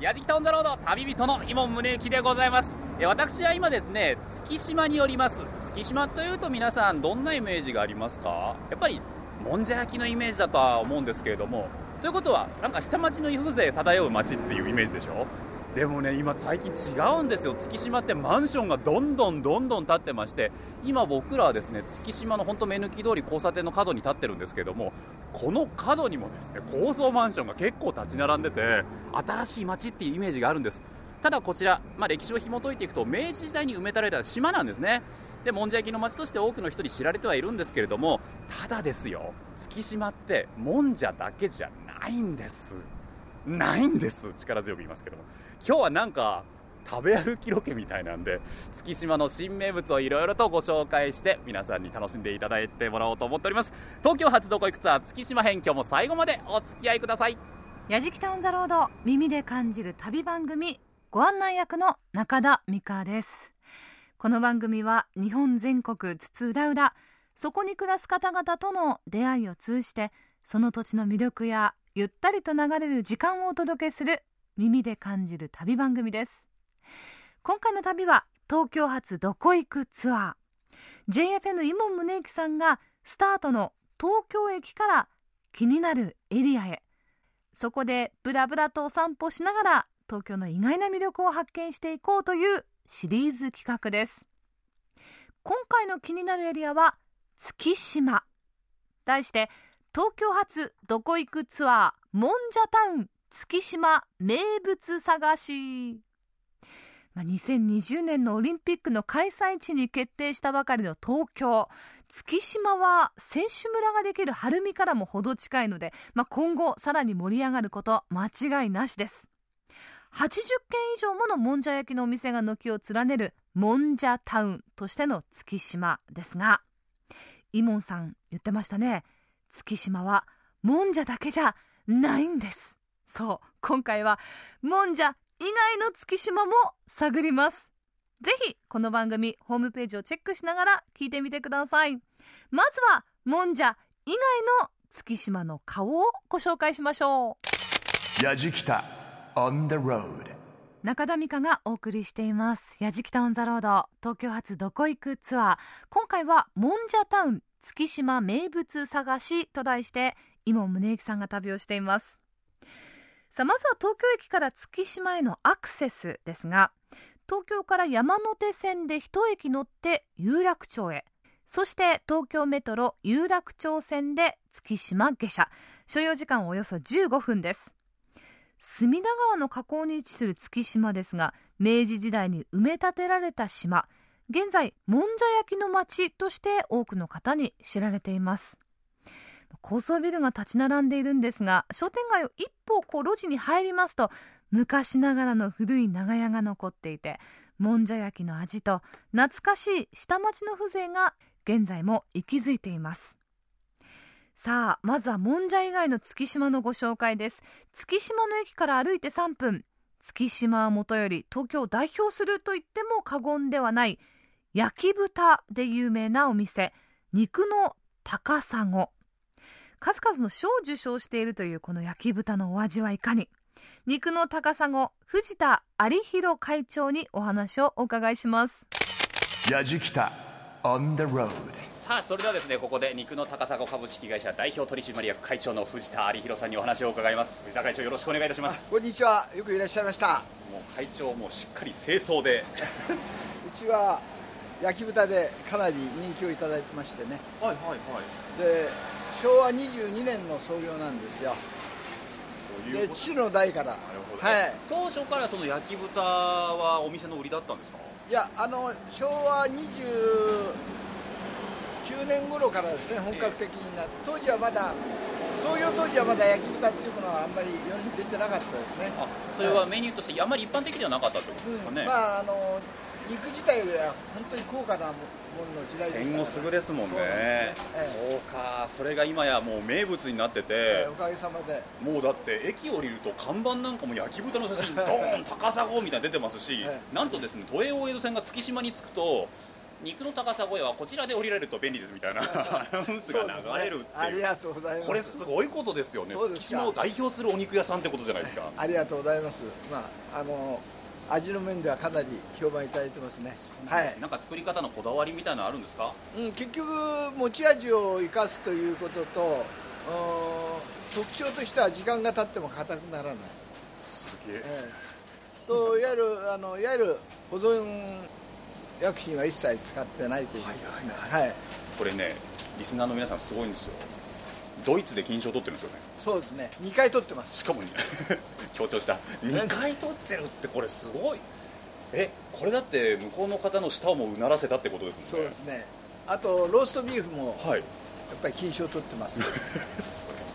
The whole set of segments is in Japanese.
やじきたオンザロード旅人の伊門宗行でございます。え私は今ですね月島におります。月島というと皆さんどんなイメージがありますか？やっぱりもんじゃ焼きのイメージだとは思うんですけれども。ということはなんか下町の風情漂う街っていうイメージでしょ？でもね今最近違うんですよ。月島ってマンションがどんどんどんどん建ってまして今僕らはですね月島の本当目抜き通り交差点の角に立ってるんですけどもこの角にもですね高層マンションが結構立ち並んでて新しい街っていうイメージがあるんです。ただこちら、まあ、歴史を紐解いていくと明治時代に埋め立てられた島なんですね。でもんじゃ焼きの町として多くの人に知られてはいるんですけれどもただですよ月島ってもんじゃだけじゃないんです。ないんです力強く言いますけども。今日はなんか食べ歩きロケみたいなんで月島の新名物をいろいろとご紹介して皆さんに楽しんでいただいてもらおうと思っております。東京発どこ行くツアー月島編今日も最後までお付き合いください。やじきタウンザロード耳で感じる旅番組ご案内役の中田美香です。この番組は日本全国津々浦々そこに暮らす方々との出会いを通じてその土地の魅力やゆったりと流れる時間をお届けする耳で感じる旅番組です。今回の旅は東京発どこ行くツアー。JFN 伊門宗行さんがスタートの東京駅から気になるエリアへ。そこでブラブラとお散歩しながら東京の意外な魅力を発見していこうというシリーズ企画です。今回の気になるエリアは月島。題して東京発どこ行くツアーもんじゃタウン月島名物探し。まあ、2020年のオリンピックの開催地に決定したばかりの東京。月島は選手村ができる晴海からも程近いので、まあ、今後さらに盛り上がること間違いなしです。80軒以上ものもんじゃ焼きのお店が軒を連ねるもんじゃタウンとしての月島ですがイモンさん言ってましたね。月島はもんじゃだけじゃないんです。そう今回はもんじゃ以外の月島も探ります。ぜひこの番組ホームページをチェックしながら聞いてみてください。まずはもんじゃ以外の月島の顔をご紹介しましょう。やじきた on the road. 中田美香がお送りしています。やじきたオンザロード東京発どこ行くツアー。今回はもんじゃタウン月島名物探しと題して今宗行さんが旅をしていますさあまずは東京駅から月島へのアクセスですが東京から山手線で一駅乗って有楽町へ。そして東京メトロ有楽町線で月島下車。所要時間およそ15分です。隅田川の河口に位置する月島ですが明治時代に埋め立てられた島。現在もんじゃ焼きの町として多くの方に知られています。高層ビルが立ち並んでいるんですが商店街を一歩こう路地に入りますと昔ながらの古い長屋が残っていてもんじゃ焼きの味と懐かしい下町の風情が現在も息づいています。さあまずはもんじゃ以外の月島のご紹介です。月島の駅から歩いて3分。月島はもとより東京を代表すると言っても過言ではない焼き豚で有名なお店肉の高砂。数々の賞を受賞しているというこの焼き豚のお味はいかに。肉の高砂藤田有弘会長にお話をお伺いします。やじきた on the road さあそれではですねここで肉の高砂株式会社代表取締役会長の藤田有弘さんにお話を伺います。藤田会長よろしくお願いいたします。こんにちは。よくいらっしゃいました。もう会長もしっかり清掃で。うちは焼き豚でかなり人気をいただいてましてね。はいはいはい。で昭和22年の創業なんですよ。で父の代から。はい。当初からその焼き豚はお店の売りだったんですか？いやあの昭和29年頃からですね本格的になって、えー、当時はまだ創業当時はまだ焼き豚っていうものはあんまり世に出てなかったですね。あそれはメニューとしてあまり一般的ではなかったってことですかね、うん、まああの肉自体は本当に高価な戦後すぐですもんね。そうね、そうか。それが今やもう名物になってて、おかげさまで。もうだって駅降りると看板なんかも焼き豚の写真ドーン高砂みたいな出てますし、なんとですね都営大江戸線が月島に着くと肉の高砂屋はこちらで降りられると便利ですみたいなアナウンスが流れるっていう。ありがとうございます。これすごいことですよね。月島を代表するお肉屋さんってことじゃないですか。ありがとうございます。まああの味の面ではかなり評判いただいてますね。はい。なんか作り方のこだわりみたいなのあるんですか？うん、結局持ち味を生かすということとうん特徴としては時間が経っても硬くならない、すげえ。ええ。といわゆるあのいわゆる保存薬品は一切使ってないということですね。はい。これねリスナーの皆さんすごいんですよドイツで金賞取ってるんですよね。そうですね。2回取ってます。しかもね 強調した。2回取ってるってこれすごい。えこれだって向こうの方の舌をもうならせたってことですもんね。そうですね。あとローストビーフもやはい。っぱり金賞取ってますす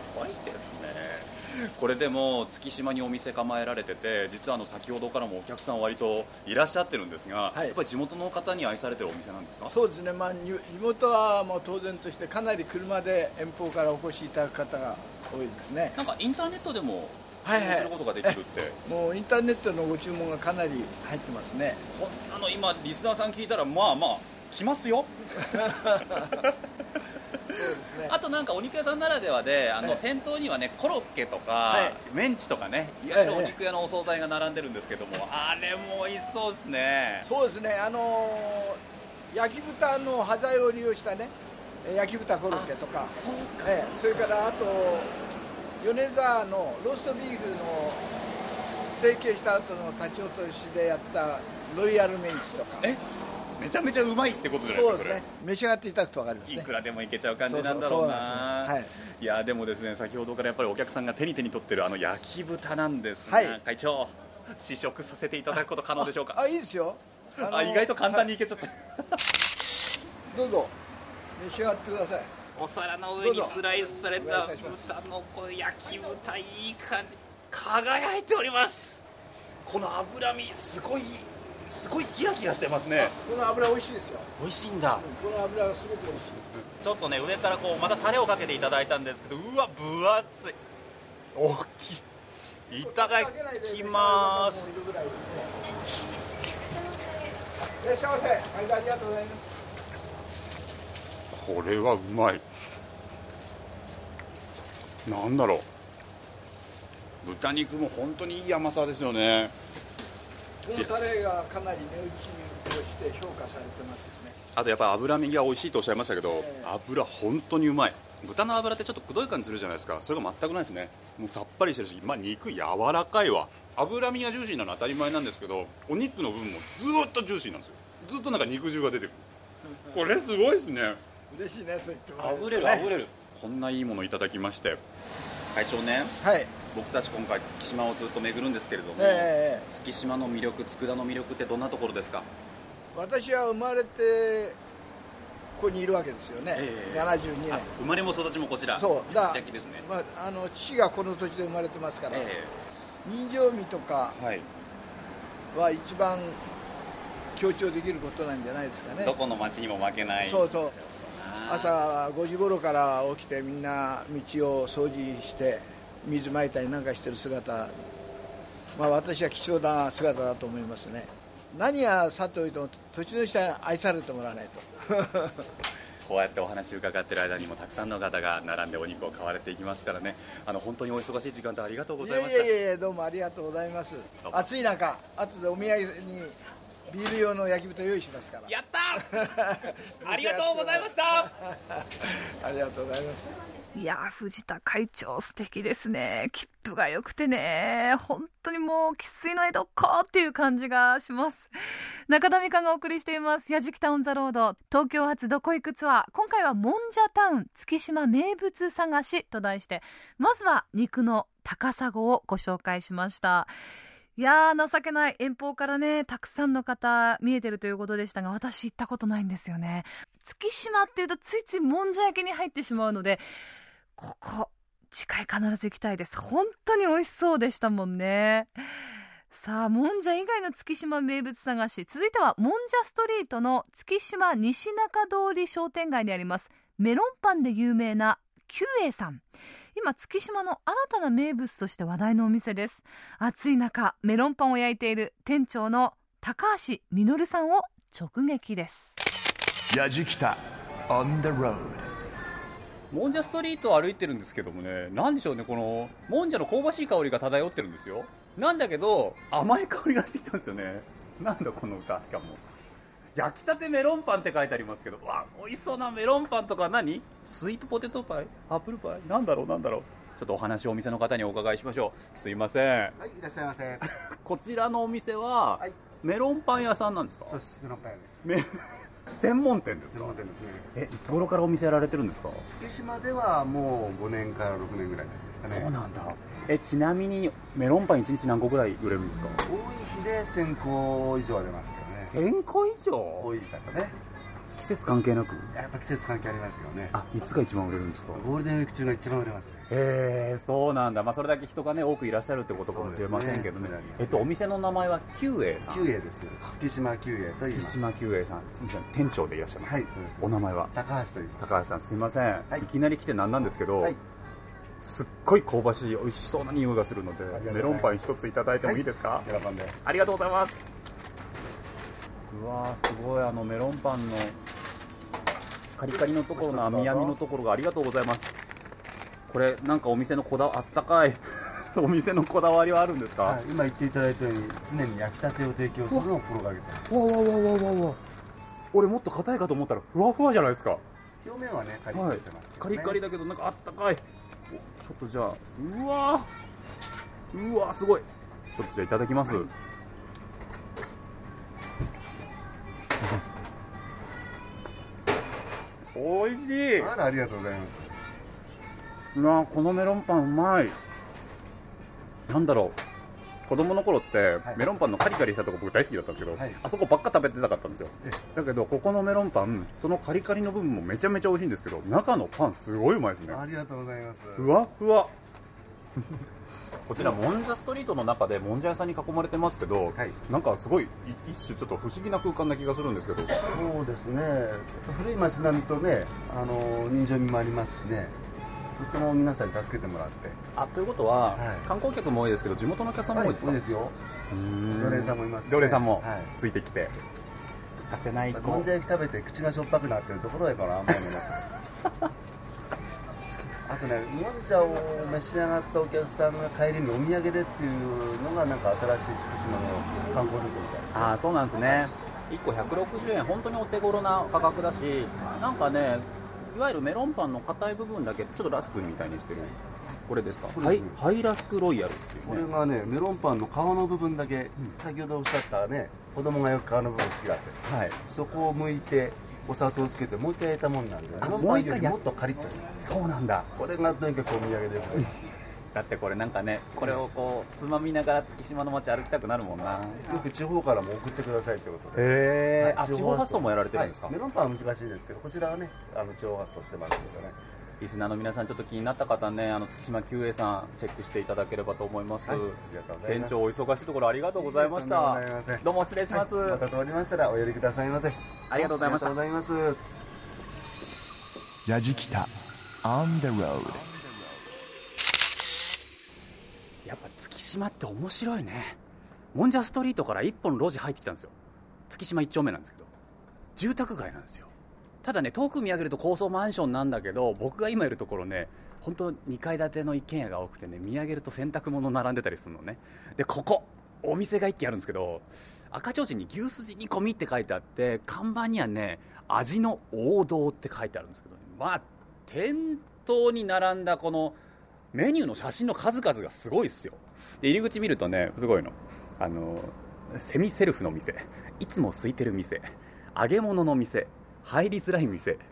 これでも月島にお店構えられてて実はあの先ほどからもお客さん割といらっしゃってるんですが、はい。やっぱり地元の方に愛されてるお店なんですか？そうですね、まあ、に地元はもう当然としてかなり車で遠方からお越しいただく方が多いですね。なんかインターネットでも注はいはい。文することができるって、もうインターネットのご注文がかなり入ってますね。こんなの今リスナーさん聞いたらまあまあ来ますよ ね。あとなんかお肉屋さんならではであのはい店頭にはねコロッケとか、はい。メンチとかねいわゆるお肉屋のお惣菜が並んでるんですけども、あれも美味しそうですね。そうですね。あのー焼き豚の端材を利用したねえ焼き豚コロッケとか。そうかええ。それからあと米沢のローストビーフの成形した後の立ち落としでやったロイヤルメンチとか。えめちゃめちゃうまいってことじゃないですかそうですね。召し上がっていただくと分かりますね。いくらでもいけちゃう感じなんだろうな。い。やでもですね先ほどからやっぱりお客さんが手に手に取ってるあの焼き豚なんですが、はい。会長試食させていただくこと可能でしょうか？あいいですよ。あ意外と簡単にいけちゃった。どうぞ。召し上がってください。お皿の上にスライスされどた豚のこの焼き豚いい感じ。輝いております。この脂身すごいすごいギラギラしてますね。この油美味しいですよ。美味しいんだ。この油がすごく美味しい。ちょっとね上からこうまたタレをかけていただいたんですけどうわ分厚い。大きい。いただきます。いらっしゃいませ。毎度ありがとうございます。これはうまい。なんだろう。豚肉も本当にいい甘さですよねこのタレがかなり値打ちとして評価されてますよね。あとやっぱり脂身が美味しいとおっしゃいましたけど、ええ。油本当にうまい。豚の脂ってちょっとくどい感じするじゃないですか。それが全くないですね。もうさっぱりしてるし、まあ、肉柔らかいわ。脂身がジューシーなのは当たり前なんですけどお肉の部分もずーっとジューシーなんですよ。ずっとなんか肉汁が出てくる。これすごいですね。嬉しいねそう言ってもらえあふれるはいあふれる。こんないいものいただきまして会長ねはい。僕たち今回月島をずっと巡るんですけれども、ええ月島の魅力佃の魅力ってどんなところですか？私は生まれてここにいるわけですよね、ええ72年。あ生まれも育ちもこちら。そう。チャキチャキですね、まあ、あの父がこの土地で生まれてますから、え人情味とかえは一番強調できることなんじゃないですかね。どこの町にも負けない。そうそう。あ朝5時頃から起きてみんな道を掃除して水まいたりなんかしてる姿。まあ私は貴重な姿だと思いますね。何やさておいても土地の人は愛されてもらわないと。こうやってお話伺ってる間にもたくさんの方が並んでお肉を買われていきますからね。あの本当にお忙しい時間帯ありがとうごいざいました。やいやいやどうもありがとうございます。暑い中後でお土産にビール用の焼き豚用意しますから。やったー！ありがとうございました。ありがとうございます。いやー藤田会長素敵ですね。切符が良くてね。本当にもう生粋の江戸っ子っていう感じがします。中田美香がお送りしています。やじきタウンザロード。東京発どこ行くツアー。今回はもんじゃタウン月島名物探しと題してまずは肉の高砂をご紹介しましたいやー情けない。遠方からねたくさんの方見えてるということでしたが私行ったことないんですよね。月島っていうとついついもんじゃ焼きに入ってしまうのでここ次回必ず行きたいです。本当に美味しそうでしたもんね。さあもんじゃ以外の月島名物探し。続いてはもんじゃストリートの月島西中通り商店街にありますメロンパンで有名なキュウエイさん。今月島の新たな名物として話題のお店です。暑い中メロンパンを焼いている店長の高橋実さんを直撃です。やじきた on the road もんじゃストリートを歩いてるんですけどもねなんでしょうねこのもんじゃの香ばしい香りが漂ってるんですよ。なんだけど甘い香りがしてきたんですよね。なんだこの歌しかも焼きたてメロンパンって書いてありますけどわ美味しそうなメロンパンとか何？スイートポテトパイ？アップルパイ？なんだろうなんだろう。ちょっとお話をお店の方にお伺いしましょう。すいません。はい、いらっしゃいませ。こちらのお店は、はい。メロンパン屋さんなんですか？そうです、メロンパン屋です。め 専門店ですか？専門店ですね。えいつ頃からお店やられてるんですか？月島ではもう5年から6年ぐらいですかね。なんだえちなみにメロンパン1日何個ぐらい売れるんですか？多い日で1000個以上は出ますけどね。1000個以上？多い方ね。季節関係なく？やっぱ季節関係ありますけどね。あいつが一番売れるんですか？ゴールデンウィーク中が一番売れますね。へえそうなんだ、まあ、それだけ人がね多くいらっしゃるってことかもしれませんけどねそうですねえっとお店の名前は久栄さん？九栄です。月島九栄と言い月ます。島久栄さんすみません店長でいらっしゃいますはい、そうです。お名前は？高橋と言います。高橋さんすみません、いい、きなり来てなんなんですけど、はい。すっごい香ばしい美味しそうな匂いがするのでメロンパン一ついただいてもいいですか、喜んで。ありがとうございます。うわーすごい。あのメロンパンのカリカリのところの網網のところがありがとうございます。これなんかお店のこだわあったかい お店のこだわりはあるんですか、はい、今言っていただいたように常に焼きたてを提供するのを心がけてます。わわわわわわ。俺もっと硬いかと思ったらふわふわじゃないですか。表面はねカリッとしてますけどね、カリカリだけどなんかあったかい。おちょっとじゃあうわー。うわーすごい。ちょっとじゃあいただきます、おい。しい。あらありがとうございます。うわーこのメロンパンうまい。なんだろう子供の頃って、はい。メロンパンのカリカリしたとこ僕大好きだったんですけど、はい。あそこばっか食べてたかったんですよ。えだけどここのメロンパンそのカリカリの部分もめちゃめちゃ美味しいんですけど中のパンすごいうまいですね。ありがとうございます。ふわふわ。こちらもんじゃストリートの中でもんじゃ屋さんに囲まれてますけど、はい。なんかすごいい一種ちょっと不思議な空間な気がするんですけど。そうですね。古い町並みとねあの人情味もありますしねとても皆さんに助けてもらって。あということは、はい。観光客も多いですけど地元のお客さんも多いですか、そうですよ。常連さんもいますし。ね常連さんもはい。ついてきて、欠かせないもんじゃ焼き食べて口がしょっぱくなってるところへから甘いもの。あとねもんじゃを召し上がったお客さんが帰りにお土産でっていうのがなんか新しい月島の観光ルートみたいですああそうなんですね。1個160円本当にお手頃な価格だしなんかねいわゆるメロンパンの硬い部分だけちょっとラスクみたいにしてる。これですか？ハイハイラスクロイヤルってこれいうね。がねメロンパンの皮の部分だけ、先ほどおっしゃったね子供がよく皮の部分好きだって。はい。そこを剥いてお砂糖をつけてもう一回焼いたもんなんであメロンもう一回やパンよりもっとカリッとして。そうなんだ。これがとにかくお土産ですだってこれなんかねこれをこうつまみながら月島の街歩きたくなるもんな。よく地方からも送ってくださいということで。へえ、はいあ地方発送。もやられてるんですか、はいメロンパンは難しいですけどこちらはねあの地方発送してますけどね。リスナーの皆さんちょっと気になった方ねあの月島久栄さんチェックしていただければと思います、はいありがとうございます。店長お忙しいところありがとうございました。とんでもございませんどうも失礼します、はいまた通りましたらお寄りくださいませ。ありがとうございました。ありがとうございます。やじきた on the road やっぱ月島って面白いね。もんじゃストリートから一本路地入ってきたんですよ。月島一丁目なんですけど。住宅街なんですよ。ただね遠く見上げると高層マンションなんだけど僕が今いるところね本当2階建ての一軒家が多くてね見上げると洗濯物並んでたりするのね。でここお店が一軒あるんですけど赤ちょうちんに牛すじ煮込みって書いてあって看板にはね味の王道って書いてあるんですけど、ね。まあ店頭に並んだこのメニューの写真の数々がすごいっすよ。で入り口見るとねすごいの。あのセミセルフの店。いつも空いてる店。揚げ物の店。入りづらい店。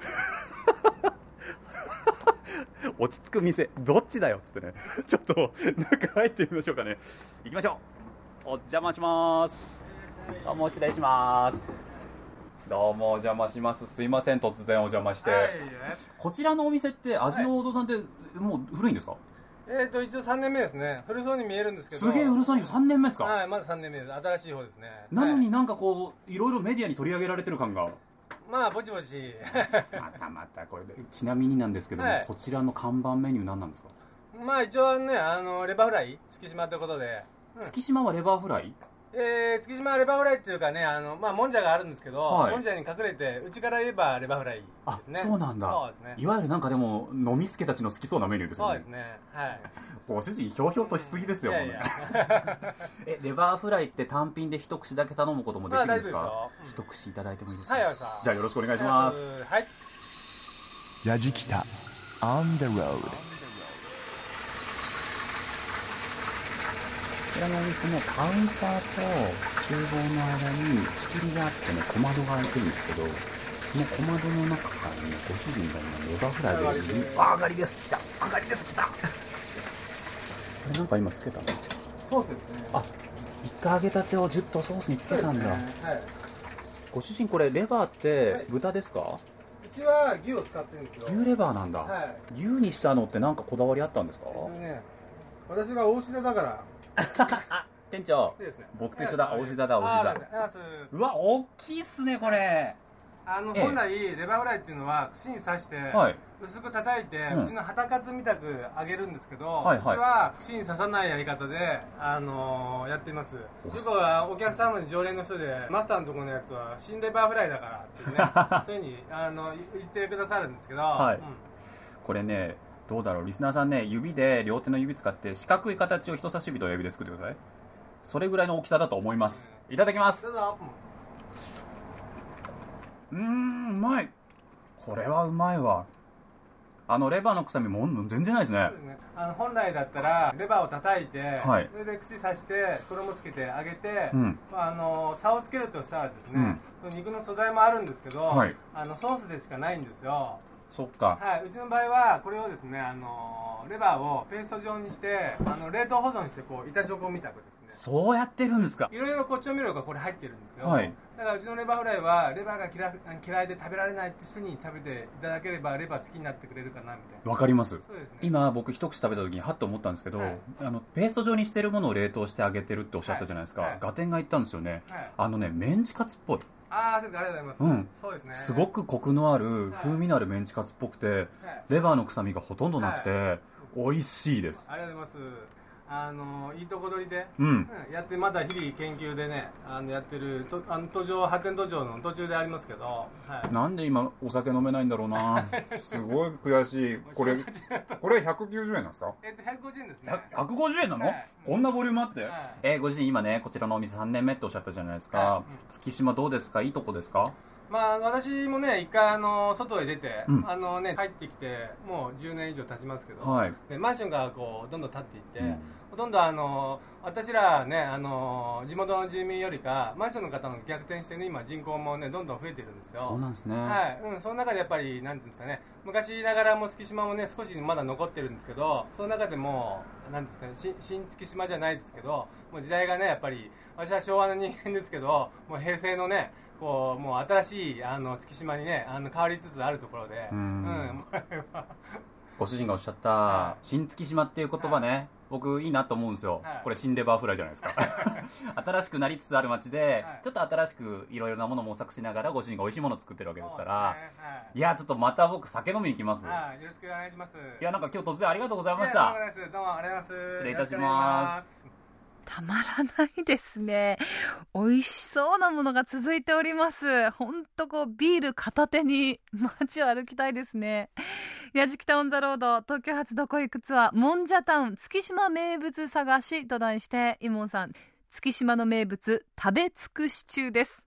落ち着く店。どっちだよ。っつってね。ちょっと中入ってみましょうかね。行きましょう。お邪魔します。どうも失礼します。どうもお邪魔します。すいません。突然お邪魔して、こちらのお店って味の王道さんってもう古いんですか、えー、と一応3年目ですね。古そうに見えるんですけど。すげえうるさい3年目ですか、はいまだ3年目です。新しい方ですね。なのにはい。なんかこういろいろメディアに取り上げられてる感が。まあぼちぼち。またまたこれで。ちなみになんですけども、はい。こちらの看板メニュー何なんですか、まあ一応ねあのレバーフライ月島ということで、うん。月島はレバーフライ？えー、月島レバーフライっていうかねあの、まあ、もんじゃがあるんですけど、はい。もんじゃに隠れて内から言えばレバーフライあですね。そうなんだ。そうですね。いわゆるなんかでも飲みすけたちの好きそうなメニューですよね。そうですね。はい。ご主人ひょうひょうとしすぎですよいやいや。もうねえレバーフライって単品で一口だけ頼むこともできるんですか、まあ大丈夫ですよ。一口いただいてもいいですか、はいじゃあよろしくお願いします。はい。ラジキタ On the road こちらのお店のカウンターと厨房の間に仕切りがあってね小窓が開いてるんですけどその小窓の中からねご主人が今レバーフライであ上がりです来た。上がりです来た。これなんか今つけたの？ソースですね。あ一回揚げたてをジュッとソースにつけたんだ、はい。ご主人これレバーって豚ですか、うちは牛を使ってるんですよ。牛レバーなんだ、はい。牛にしたのって何かこだわりあったんですか、ね私が大志田だから。店長。でですね。僕と一緒だ。はい。大志田だ大あーありがとうございます。うわ大きいっすねこれ。あのええ。本来レバーフライっていうのは串に刺して、はい。薄く叩いて、ううん。ちの旗カツみたく揚げるんですけど、はいはい。うちは串に刺さないやり方で、あのーやっています。よおくはお客様に常連の人でマスターのところのやつは新レバーフライだからってね そういうふうにあの言ってくださるんですけど、はい。うん。これねどうだろう？リスナーさんね指で両手の指使って四角い形を人差し指と親指で作ってください。それぐらいの大きさだと思います。いただきます。どうんうまい。これはうまいわ。あのレバーの臭みもん全然ないですね。ね。あの本来だったらレバーを叩いて、はい。それで串刺して衣つけて揚げて、うん。まあ、あの差をつけるとしたらですね、うん。その肉の素材もあるんですけど、はい。あのソースでしかないんですよそっか。はい、うちの場合はこれをですねあのレバーをペースト状にしてあの冷凍保存してこう板チョコみたくですね。そうやってるんですか？いろいろこう調味料がこれ入ってるんですよ、はい。だからうちのレバーフライはレバーが嫌い嫌いで食べられないって人に食べていただければレバー好きになってくれるかなみたいな。わかります。そうですね。今僕一口食べた時にハッと思ったんですけど、はい。あのペースト状にしてるものを冷凍してあげてるっておっしゃったじゃないですか、はい。はい。ガテンが言ったんですよね、はい。あのねメンチカツっぽいああそうですかありがとうございます、うん。そうですね。すごくコクのある風味のあるメンチカツっぽくてはい。レバーの臭みがほとんどなくて美味しいです。ありがとうございますあのいいとこ取りで、うん。うんやってまだ日々研究でねあのやってるとあの途上発展途上の途中でありますけど、はい、なんで今お酒飲めないんだろうな。すごい悔しい。これこれ190円なんですか？えっと150円ですね。150円なの、はい。こんなボリュームあって、はい。えーご自身今ねこちらのお店3年目っておっしゃったじゃないですか、はい。月島どうですか？いいとこですか？まあ私もね一回あの外へ出て、うん。あのね帰ってきてもう10年以上経ちますけど、はい。でマンションがこうどんどん建っていって、うんほとんどあの私らねあの地元の住民よりかマンションの方の逆転してね今人口もねどんどん増えてるんですよ。そうなんですね、はい、うん、その中でやっぱり、なんていうんですかね、昔ながらも月島もね、少しまだ残ってるんですけど、その中でも、なんですかね、し新月島じゃないですけど、もう時代がね、やっぱり、私は昭和の人間ですけど、もう平成のね、こう、もう新しい、あの、月島にね、あの、変わりつつあるところで、ううんん、これは、ご主人がおっしゃった、はい。新月島っていう言葉ね、僕いいなと思うんですよ、はい。これ新レバーフライじゃないですか。新しくなりつつある街で、はい。ちょっと新しくいろいろなものを模索しながらご主人が美味しいものを作ってるわけですから。い。いやちょっとまた僕酒飲みに行きます、はい、よろしくお願いします。いやなんか今日突然ありがとうございました。どうもですどうもありがとうございます。失礼いたします。たまらないですね。美味しそうなものが続いております。ほんとこうビール片手に街を歩きたいですねやじきたオンザロード東京発どこ行くツアーもんじゃタウン月島名物探しと題してイモンさん月島の名物食べ尽くし中です。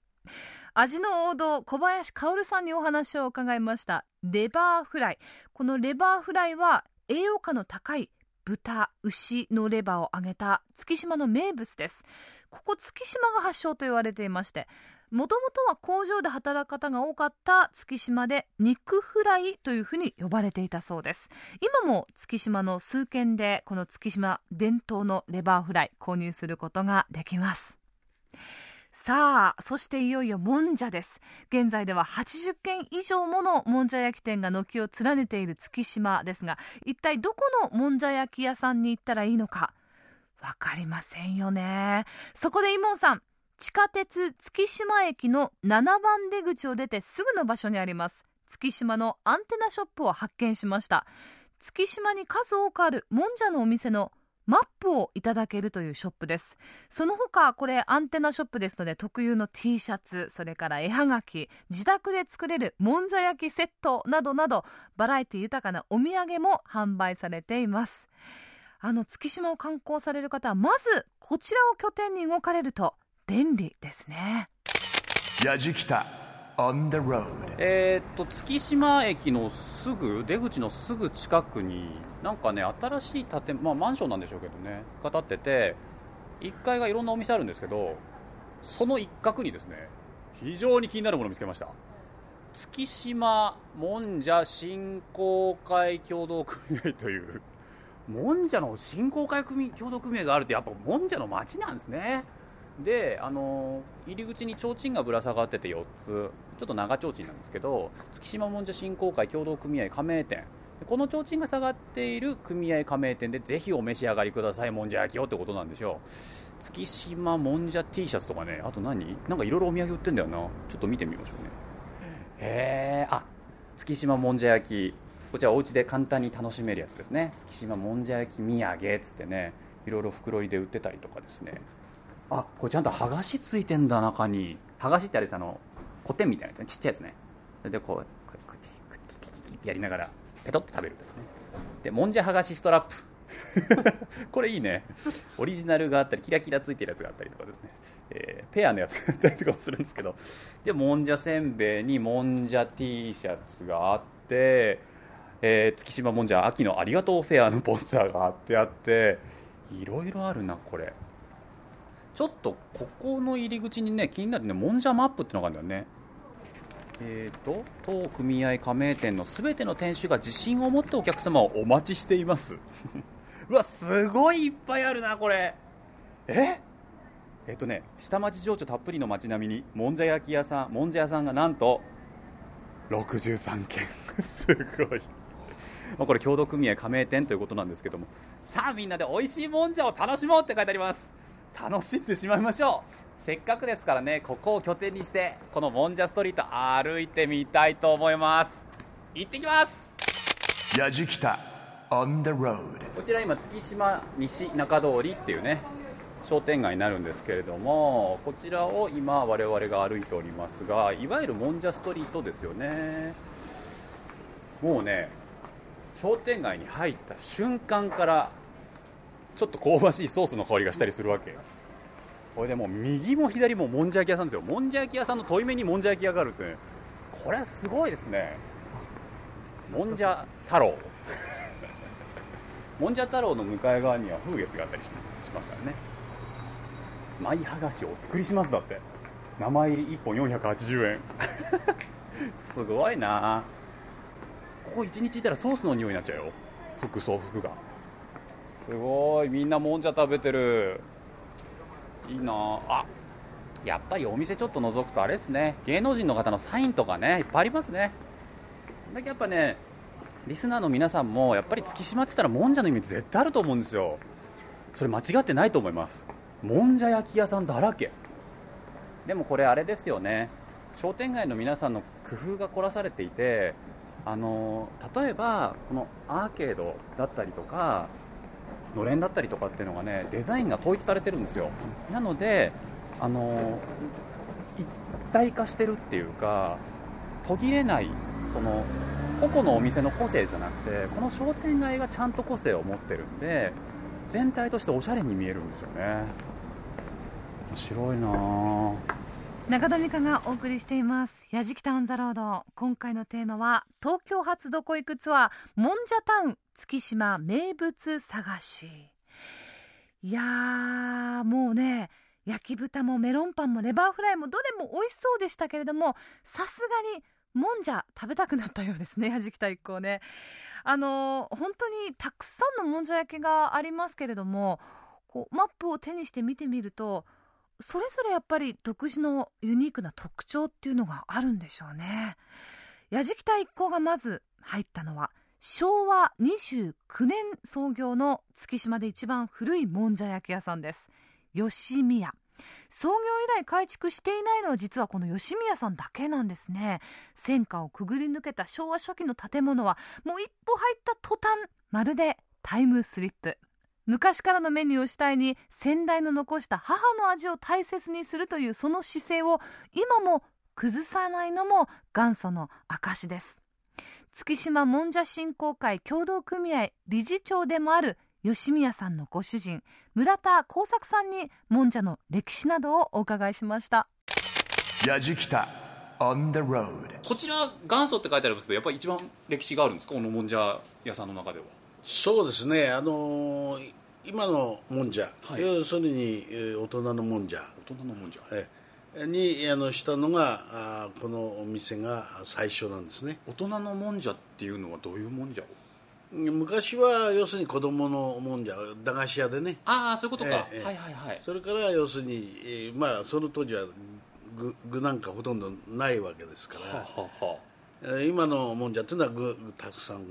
味の王道小林薫さんにお話を伺いました。レバーフライ。このレバーフライは栄養価の高い豚牛のレバーを揚げた月島の名物です。ここ月島が発祥と言われていましてもともとは工場で働く方が多かった月島で肉フライというふうに呼ばれていたそうです。今も月島の数軒でこの月島伝統のレバーフライ購入することができます。さあそしていよいよもんじゃです。現在では80軒以上ものもんじゃ焼き店が軒を連ねている月島ですが一体どこのもんじゃ焼き屋さんに行ったらいいのかわかりませんよね。そこでイモンさん地下鉄月島駅の7番出口を出てすぐの場所にあります。月島のアンテナショップを発見しました。月島に数多くあるもんじゃのお店のマップをいただけるというショップです。その他これアンテナショップですので特有の T シャツそれから絵はがき自宅で作れるもんじゃ焼きセットなどなどバラエティ豊かなお土産も販売されています。あの月島を観光される方はまずこちらを拠点に動かれると便利ですね。やじきた on the road えーっと月島駅のすぐ出口のすぐ近くになんかね新しい建まあマンションなんでしょうけどねが建ってて1階がいろんなお店あるんですけどその一角にですね非常に気になるものを見つけました。月島もんじゃ振興会協同組合という もんじゃの振興会組協同組合があるってやっぱもんじゃの街なんですねであの入り口に提灯がぶら下がってて4つ。ちょっと長提灯なんですけど月島もんじゃ振興会協同組合加盟店。この提灯が下がっている組合加盟店でぜひお召し上がりくださいもんじゃ焼きをってことなんでしょう月島もんじゃ T シャツとかね。あと何？なんかいろいろお土産売ってんだよな。ちょっと見てみましょうね。へえあ月島もんじゃ焼き。こちらお家で簡単に楽しめるやつですね。月島もんじゃ焼き土産っつってねいろいろ袋入りで売ってたりとかですねあこれちゃんと剥がしついてんだ中に。剥がしってあれですあのコテンみたいなやつね。ちっちゃいやつね。それでこうこうこうこうキキキキキやりながらペトって食べるですねでもんじゃ剥がしストラップこれいいねオリジナルがあったりキラキラついてるやつがあったりとかですね、えーペアのやつがあったりとかもするんですけどでもんじゃせんべいにもんじゃ T シャツがあって、えー月島もんじゃ秋のありがとうフェアのポスターが貼ってあっていろいろあるなこれちょっとここの入り口にね気になるねもんじゃマップってのがあるんだよね。えー、と当組合加盟店のすべての店主が自信を持ってお客様をお待ちしています。うわすごいいっぱいあるなこれ。え？えっとね下町情緒たっぷりの街並みにもんじゃ焼き屋さんもんじゃ屋さんがなんと63軒。すごい。まあこれ協同組合加盟店ということなんですけども。さあみんなで美味しいもんじゃを楽しもうって書いてあります楽しんでしまいましょう。せっかくですからねここを拠点にしてこのもんじゃストリート歩いてみたいと思います。行ってきます。やじきた on the road. こちら今月島西中通りっていうね商店街になるんですけれどもこちらを今我々が歩いておりますがいわゆるもんじゃストリートですよね。もうね商店街に入った瞬間からちょっと香ばしいソースの香りがしたりするわけよこれでもう右も左ももんじゃ焼き屋さんですよ。もんじゃ焼き屋さんの問い目にもんじゃ焼き屋があるってね。これはすごいですね。もんじゃ太郎。もんじゃ太郎の向かい側には風月があったりしますからね。舞剥がしをお作りしますだって。名前入り1本480円。すごいな。ここ1日いたらソースの匂いになっちゃうよ。服装服が。すごい。みんなもんじゃ食べてる。いいな。あやっぱりお店ちょっと覗くとあれですね。芸能人の方のサインとかねいっぱいありますね。だけやっぱねリスナーの皆さんもやっぱり月島って言ったらもんじゃのイメージ絶対あると思うんですよ。それ間違ってないと思います。もんじゃ焼き屋さんだらけ。でもこれあれですよね。商店街の皆さんの工夫が凝らされていてあの例えばこのアーケードだったりとかのれんだったりとかっていうのがねデザインが統一されてるんですよ。なのであの一体化してるっていうか途切れないその個々のお店の個性じゃなくてこの商店街がちゃんと個性を持ってるんで全体としておしゃれに見えるんですよね。面白いな中田美香がお送りしています。やじきたオンザロード。今回のテーマは東京発どこ行くツアーもんじゃタウン。月島名物探し。いやーもうね焼き豚もメロンパンもレバーフライもどれも美味しそうでしたけれどもさすがにもんじゃ食べたくなったようですねやじきた一行ね。あのー本当にたくさんのもんじゃ焼きがありますけれどもこうマップを手にして見てみるとそれぞれやっぱり独自のユニークな特徴っていうのがあるんでしょうね。やじきた一行がまず入ったのは昭和29年創業の月島で一番古いもんじゃ焼き屋さんです。吉宮。創業以来改築していないのは実はこの吉宮さんだけなんですね。戦火をくぐり抜けた昭和初期の建物はもう一歩入った途端まるでタイムスリップ。昔からのメニューを主体に先代の残した母の味を大切にするというその姿勢を今も崩さないのも元祖の証です。月島もんじゃ振興会協同組合理事長でもある吉宮さんのご主人村田耕作さんにもんじゃの歴史などをお伺いしました。やじきた on the road こちら元祖って書いてあるんですけどやっぱり一番歴史があるんですか？このもんじゃ屋さんの中では。そうですね、あのー今のもんじゃ、はい。要するにえー大人のもんじゃ。大人のもんじゃ。えーにあのしたのがあーこのお店が最初なんですね。大人のもんじゃっていうのはどういうもんじゃ？を昔は要するに子供のもんじゃ駄菓子屋でね。ああそういうことか、ええはいはいはい。それから要するに、えーまあその当時は具具なんかほとんどないわけですから、はあはえー今のもんじゃっていうのは具たくさん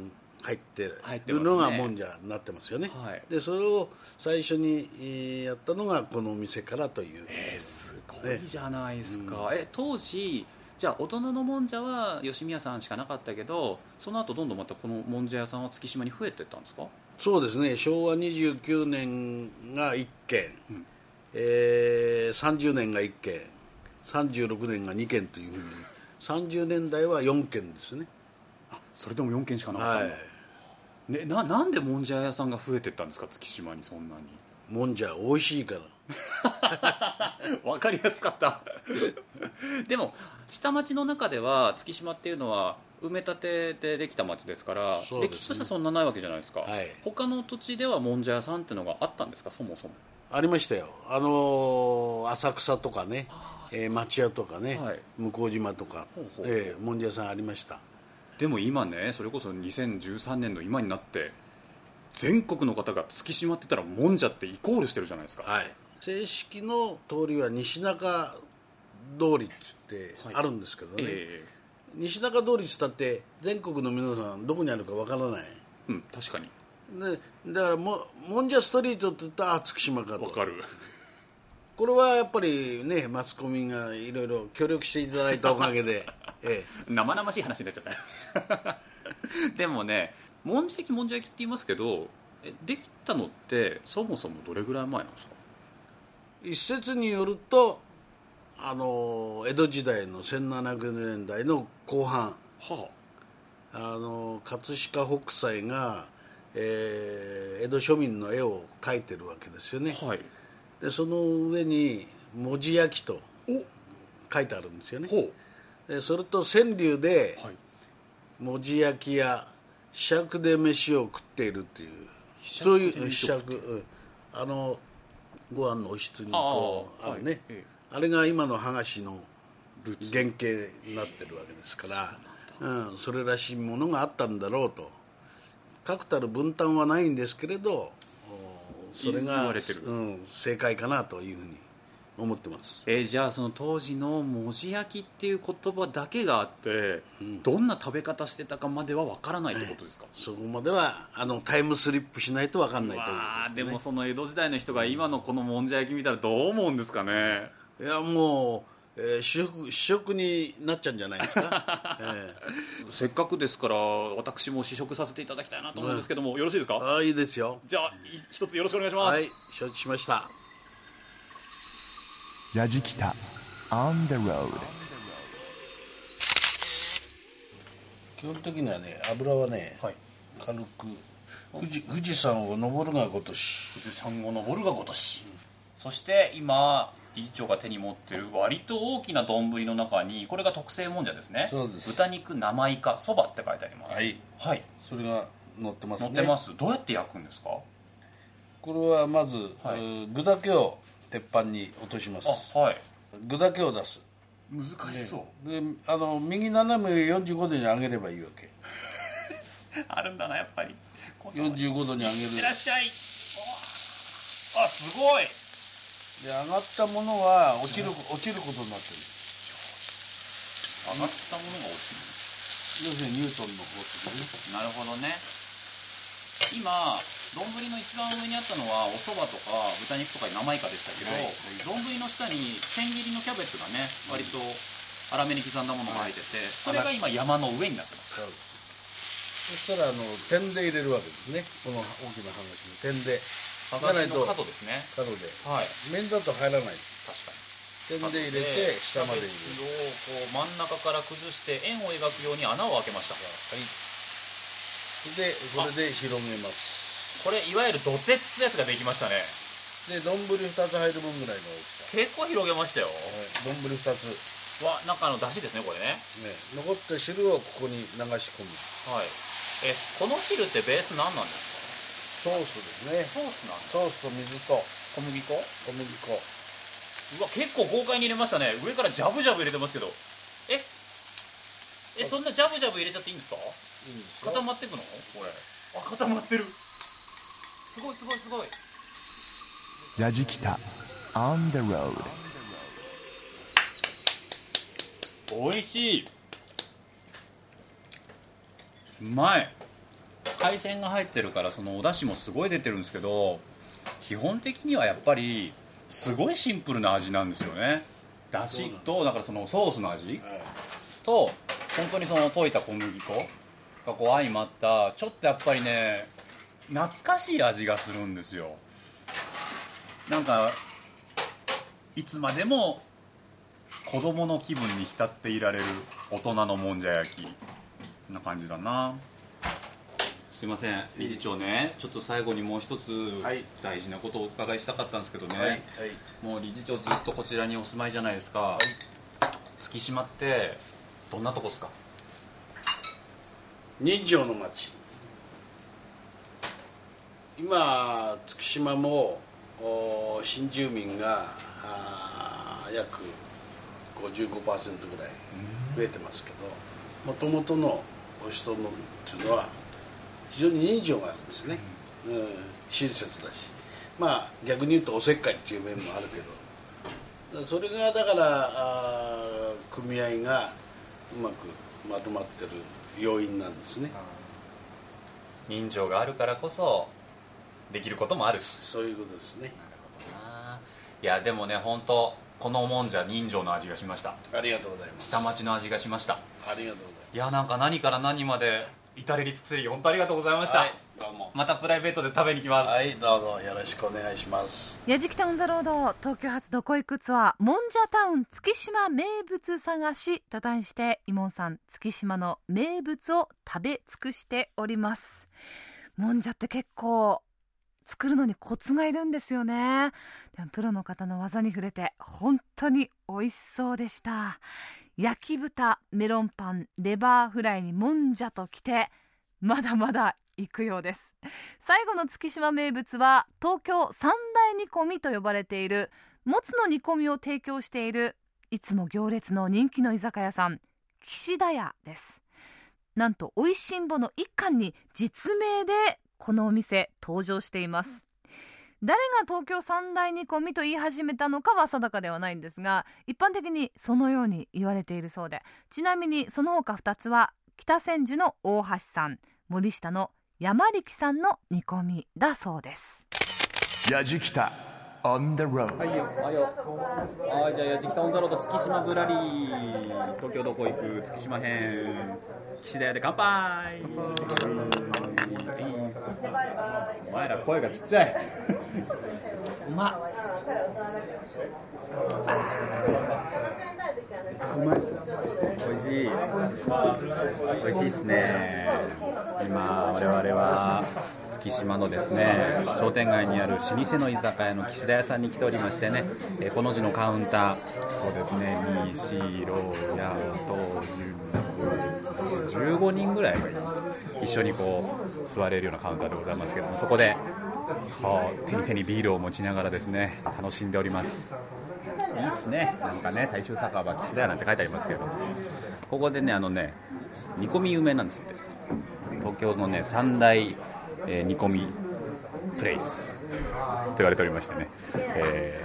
入ってるのがもんじゃになってますよね、はい。でそれを最初に、えーやったのがこのお店からという、えーすごいじゃないですか、え当時じゃあ大人のもんじゃは吉宮さんしかなかったけどその後どんどんまたこのもんじゃ屋さんは月島に増えてったんですか？そうですね。昭和29年が1軒、えー30年が1軒。36年が2軒というふうに。30年代は4軒ですね。それでも4軒しかなかったはんだ、ね、ななんでもんじゃ屋さんが増えてったんですか？月島にそんなに。いもんじゃ美味しいから。分かりやすかった。でも下町の中では月島っていうのは埋め立てでできた町ですからね。歴史としてはそんなないわけじゃないですか、はい。他の土地ではもんじゃ屋さんっていうのがあったんですか？そもそも。ありましたよ。あのー浅草とかね、えー町屋とかね、はい。向島とかえーもんじゃ屋さんありましたでも今ねそれこそ2013年の今になって全国の方が月島って言ったらもんじゃってイコールしてるじゃないですか。はい。正式の通りは西中通りっつってはい。あるんですけどね、え西中通りっつったって全国の皆さんどこにあるかわからない。えうん確かに。でだからももんじゃストリートって言ったらあ月島かと。わかる。これはやっぱりねマスコミがいろいろ協力していただいたおかげで、え生々しい話になっちゃった。でもねもんじゃ焼きもんじゃ焼きって言いますけどえできたのってそもそもどれぐらい前なんですか？え一説によるとあの江戸時代の1700年代の後半。はあ。の葛飾北斎が、えー江戸庶民の絵を描いてるわけですよね。あはい。でその上に「文字焼き」と書いてあるんですよねそれと川柳でうはい。文字焼きや柄杓で飯を食っているっていう柄そういう杓で飯を食って柄杓うん。あのご飯のおひつにこうあるね、はい。ええ。あれが今の剥がしの原型になってるわけですからうん、それらしいものがあったんだろうと。確たる分担はないんですけれどおそれ言がうん、正解かなというふうに思ってます。えーじゃあその当時の文字焼きっていう言葉だけがあって、どんな食べ方してたかまではわからないってことですか、そこまではあのタイムスリップしないと分かんないということわあね。でもその江戸時代の人が今のこのもんじゃ焼き見たらどう思うんですかね？いやもう、えー試食試食になっちゃうんじゃないですか、えせっかくですから私も試食させていただきたいなと思うんですけども、よろしいですか？えああいいですよ。じゃあい一つよろしくお願いします、はい承知しましたやじきた。On the road 基本的にはね油はね、軽く。富士富士山を登るがごとし。富士山を登るがごとし。そして今理事長が手に持ってる割と大きな丼の中にこれが特製もんじゃですね。そうです。豚肉生イカそばって書いてあります。はい、はい、それが乗ってますね。乗ってます。どうやって焼くんですか？これはまず、はい。えー具だけを鉄板に落とします。あはい。具だけを出す。難しそう、であの右斜め45度に上げればいいわけ。あるんだなやっぱり。こだわり45度に上げる。いってらっしゃい。おあすごい。で上がったものは落ちる落ちることになってる。上がったものが落ち要するにニュートンの法則ね。るなるほどね今丼の一番上にあったのはお蕎麦とか豚肉とか生イカでしたけど丼、の下に千切りのキャベツがね割と粗めに刻んだものが入ってて、それが今山の上になってます。そしたらあの点で入れるわけですね。この大きな話の点で。じゃないと角ですね。角で。はい。面だと入らない。確かに。点で入れて下まで入れる。をこう真ん中から崩して円を描くように穴を開けましたでこれで広げます。これいわゆる土手っつやつができましたね。で丼2つ入る分ぐらいの大きさ結構広げましたよ。はい丼2つ。わ中の出汁ですねこれね。ね残った汁をここに流し込む。はい。えこの汁ってベース何なんですソースですね。かソースなんだ。ソースと水と小麦粉？小麦粉。うわ結構豪快に入れましたね。上からジャブジャブ入れてますけど。え？えそんなジャブジャブ入れちゃっていいんですか？固まってくの？これ。あ固まってる。すごいすごいすごい。ラジキタ On the road 美味しい。うまい。海鮮が入ってるからそのお出汁もすごい出てるんですけど基本的にはやっぱりすごいシンプルな味なんですよね。だしとだからそのソースの味と本当にその溶いた小麦粉がこう相まったちょっとやっぱりね懐かしい味がするんですよ。なんかいつまでも子供の気分に浸っていられる大人のもんじゃ焼きな感じだな。すいません理事長ねちょっと最後にもう一つはい。大事なことをお伺いしたかったんですけどね、はいはい。もう理事長ずっとこちらにお住まいじゃないですか、月島ってどんなとこですか？人情の町今月島もお新住民が約55%ぐらい増えてますけどもともとのお人のっていうのは非常に人情があるんですね、うん、親切だし。まあ逆に言うとおせっかいっていう面もあるけど。それがだから組合がうまくまとまってる要因なんですね。人情があるからこそできることもあるし。そういうことですね。いやでもね本当このもんじゃ人情の味がしました。ありがとうございます。下町の味がしました。ありがとうございます。いやなんか何から何まで至れり尽くせり本当ありがとうございました、はいどうも。またプライベートで食べに来ます、はいどうぞよろしくお願いします。やじきタウンザロード東京発どこ行くツアーもんじゃタウン月島名物探しと題してイモンさん月島の名物を食べ尽くしております。もんじゃって結構作るのにコツがいるんですよね。でもプロの方の技に触れて本当に美味しそうでした。焼き豚メロンパンレバーフライにもんじゃときてまだまだ行くようです。最後の月島名物は東京三大煮込みと呼ばれているもつの煮込みを提供しているいつも行列の人気の居酒屋さん岸田屋です。なんと美味しんぼの一巻に実名でこのお店登場しています。誰が東京三大煮込みと言い始めたのかは定かではないんですが一般的にそのように言われているそうでちなみにその他2つは北千住の大橋さん森下の山力さんの煮込みだそうです。ラジキタ On the road はいよはいよはいじゃあやじきたオンザロード月島ぶらり。東京どこ行く月島編岸田屋で乾杯。お前ら声がちっちゃい。うまっ美味しい。美味しいですね。今我々は月島のですね商店街にある老舗の居酒屋の岸田屋さんに来ておりましてね、えこの字のカウンター。そうですね。西ロヤ東15人ぐらい一緒にこう座れるようなカウンターでございますけどもそこでこう手に手にビールを持ちながらですね楽しんでおります。いいっすね。なんかね大衆酒場岸田屋なんて書いてありますけど。ここでねあのね煮込み有名なんですって。東京のね三大、えー煮込みプレイス。と言われておりましてね、え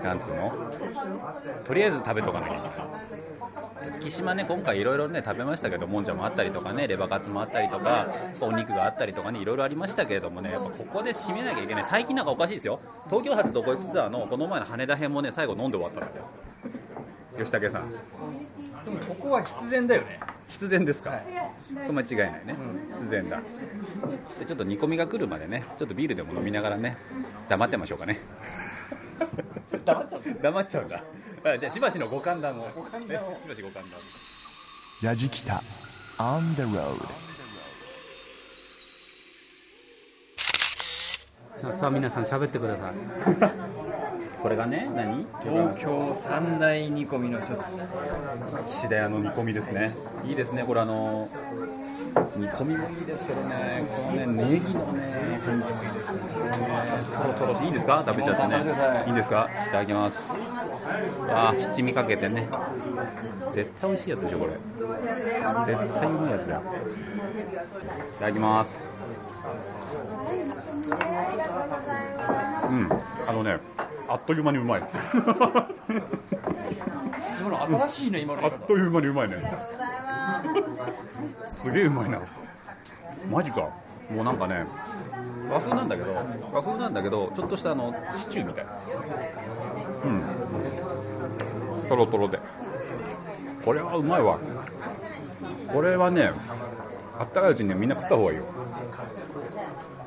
ーなんつうの？とりあえず食べとかなきゃいけない。月島ね今回いろいろね食べましたけどもんじゃもあったりとかねレバカツもあったりとかお肉があったりとかねいろいろありましたけれどもねやっぱここで締めなきゃいけない。最近なんかおかしいですよ。東京発どこ行くツアーのこの前の羽田編もね最後飲んで終わったんだよ。吉武さん。でもここは必然だよね。必然ですか、これ間違いないね、必然だ。でちょっと煮込みが来るまでねちょっとビールでも飲みながらね黙ってましょうかね。黙っちゃう黙っちゃうんだあじゃあしばしのご歓談をご歓談をしばしご歓談ラジキタ On the road さあ皆さん喋ってください。これがね何？東京三大煮込みの一つ。岸田屋の煮込みですね。いいですねこれあの煮込みもいいですけどね。このねネギのね感じもいいですね。とろとろしいいですか？食べちゃってね。いいんですか？いただきますあー七味かけてね。絶対美味しいやつでしょこれ。絶対うまいやつだ。いただきます。うん。あのねあっという間にうまい。今の新しいね今の。あっという間にうまいね。すげえうまいな。マジか。もうなんかね和風なんだけど和風なんだけどちょっとしたあのシチューみたいうん。とろとろで。これはうまいわ。これはねあったかいうちにねみんな食った方がいいよ。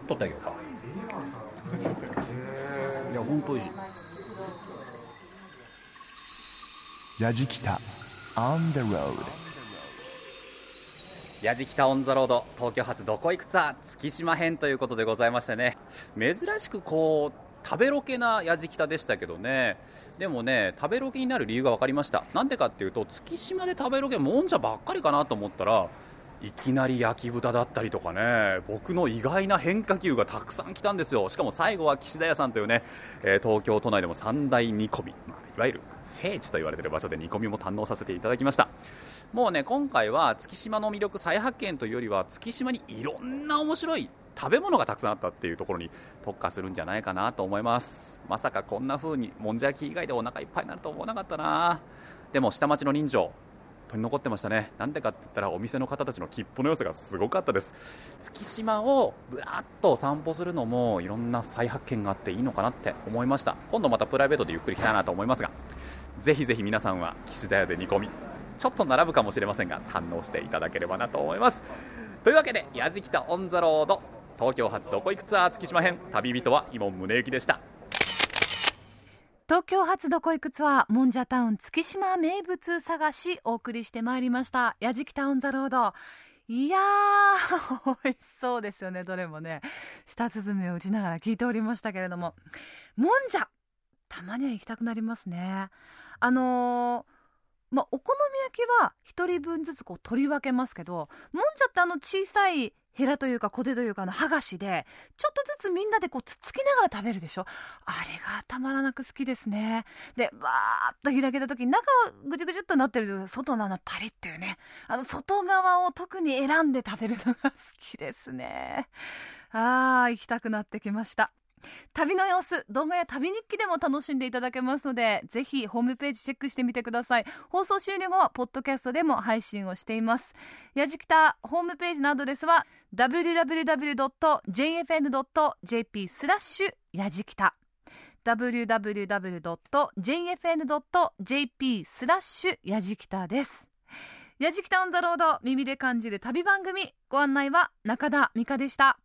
取ってあげようか。いや本当美味しい。ラジキタ。On the road やじきたオンザロード東京発どこ行くツアー月島編ということでございましてね。珍しくこう食べロケなやじきたでしたけどね。でもね食べロケになる理由が分かりました。なんでかっていうと月島で食べロケもんじゃばっかりかなと思ったらいきなり焼き豚だったりとかね僕の意外な変化球がたくさん来たんですよ。しかも最後は岸田屋さんというね、えー東京都内でも三大煮込み、まあ、いわゆる聖地と言われてる場所で煮込みも堪能させていただきました。もうね今回は月島の魅力再発見というよりは月島にいろんな面白い食べ物がたくさんあったっていうところに特化するんじゃないかなと思います。まさかこんな風にもんじゃ焼き以外でお腹いっぱいになると思わなかったな。でも下町の人情本当に残ってましたね。なんでかって言ったらお店の方たちの切符の良さがすごかったです。月島をぶらっと散歩するのもいろんな再発見があっていいのかなって思いました。今度またプライベートでゆっくり来たいなと思いますがぜひぜひ皆さんは岸田屋で煮込みちょっと並ぶかもしれませんが堪能していただければなと思います。というわけでやじきたオンザロード東京発どこ行くツアー月島編旅人は伊門宗行でした。東京発どこ行くツアーもんじゃタウン月島名物探しお送りしてまいりました。やじきタウンザロード。いやー 美味しそうですよねどれもね。舌鼓を打ちながら聞いておりましたけれども。もんじゃたまには行きたくなりますね。あのーまあ、お好み焼きは1人分ずつこう取り分けますけどもんじゃってあの小さいヘラというか小手というかあの剥がしでちょっとずつみんなでこうつつきながら食べるでしょ？あれがたまらなく好きですね。でわーっと開けた時中はぐちゅぐちゅっとなってるけど外のあのパリッっていうねあの外側を特に選んで食べるのが好きですね。あー行きたくなってきました。旅の様子動画や旅日記でも楽しんでいただけますのでぜひホームページチェックしてみてください。放送終了後はポッドキャストでも配信をしています。やじきたホームページのアドレスは www.jfn.jp スラッシュやじきた。www.jfn.jp スラッシュやじきたです。やじきたオンザロード耳で感じる旅番組ご案内は中田美香でした。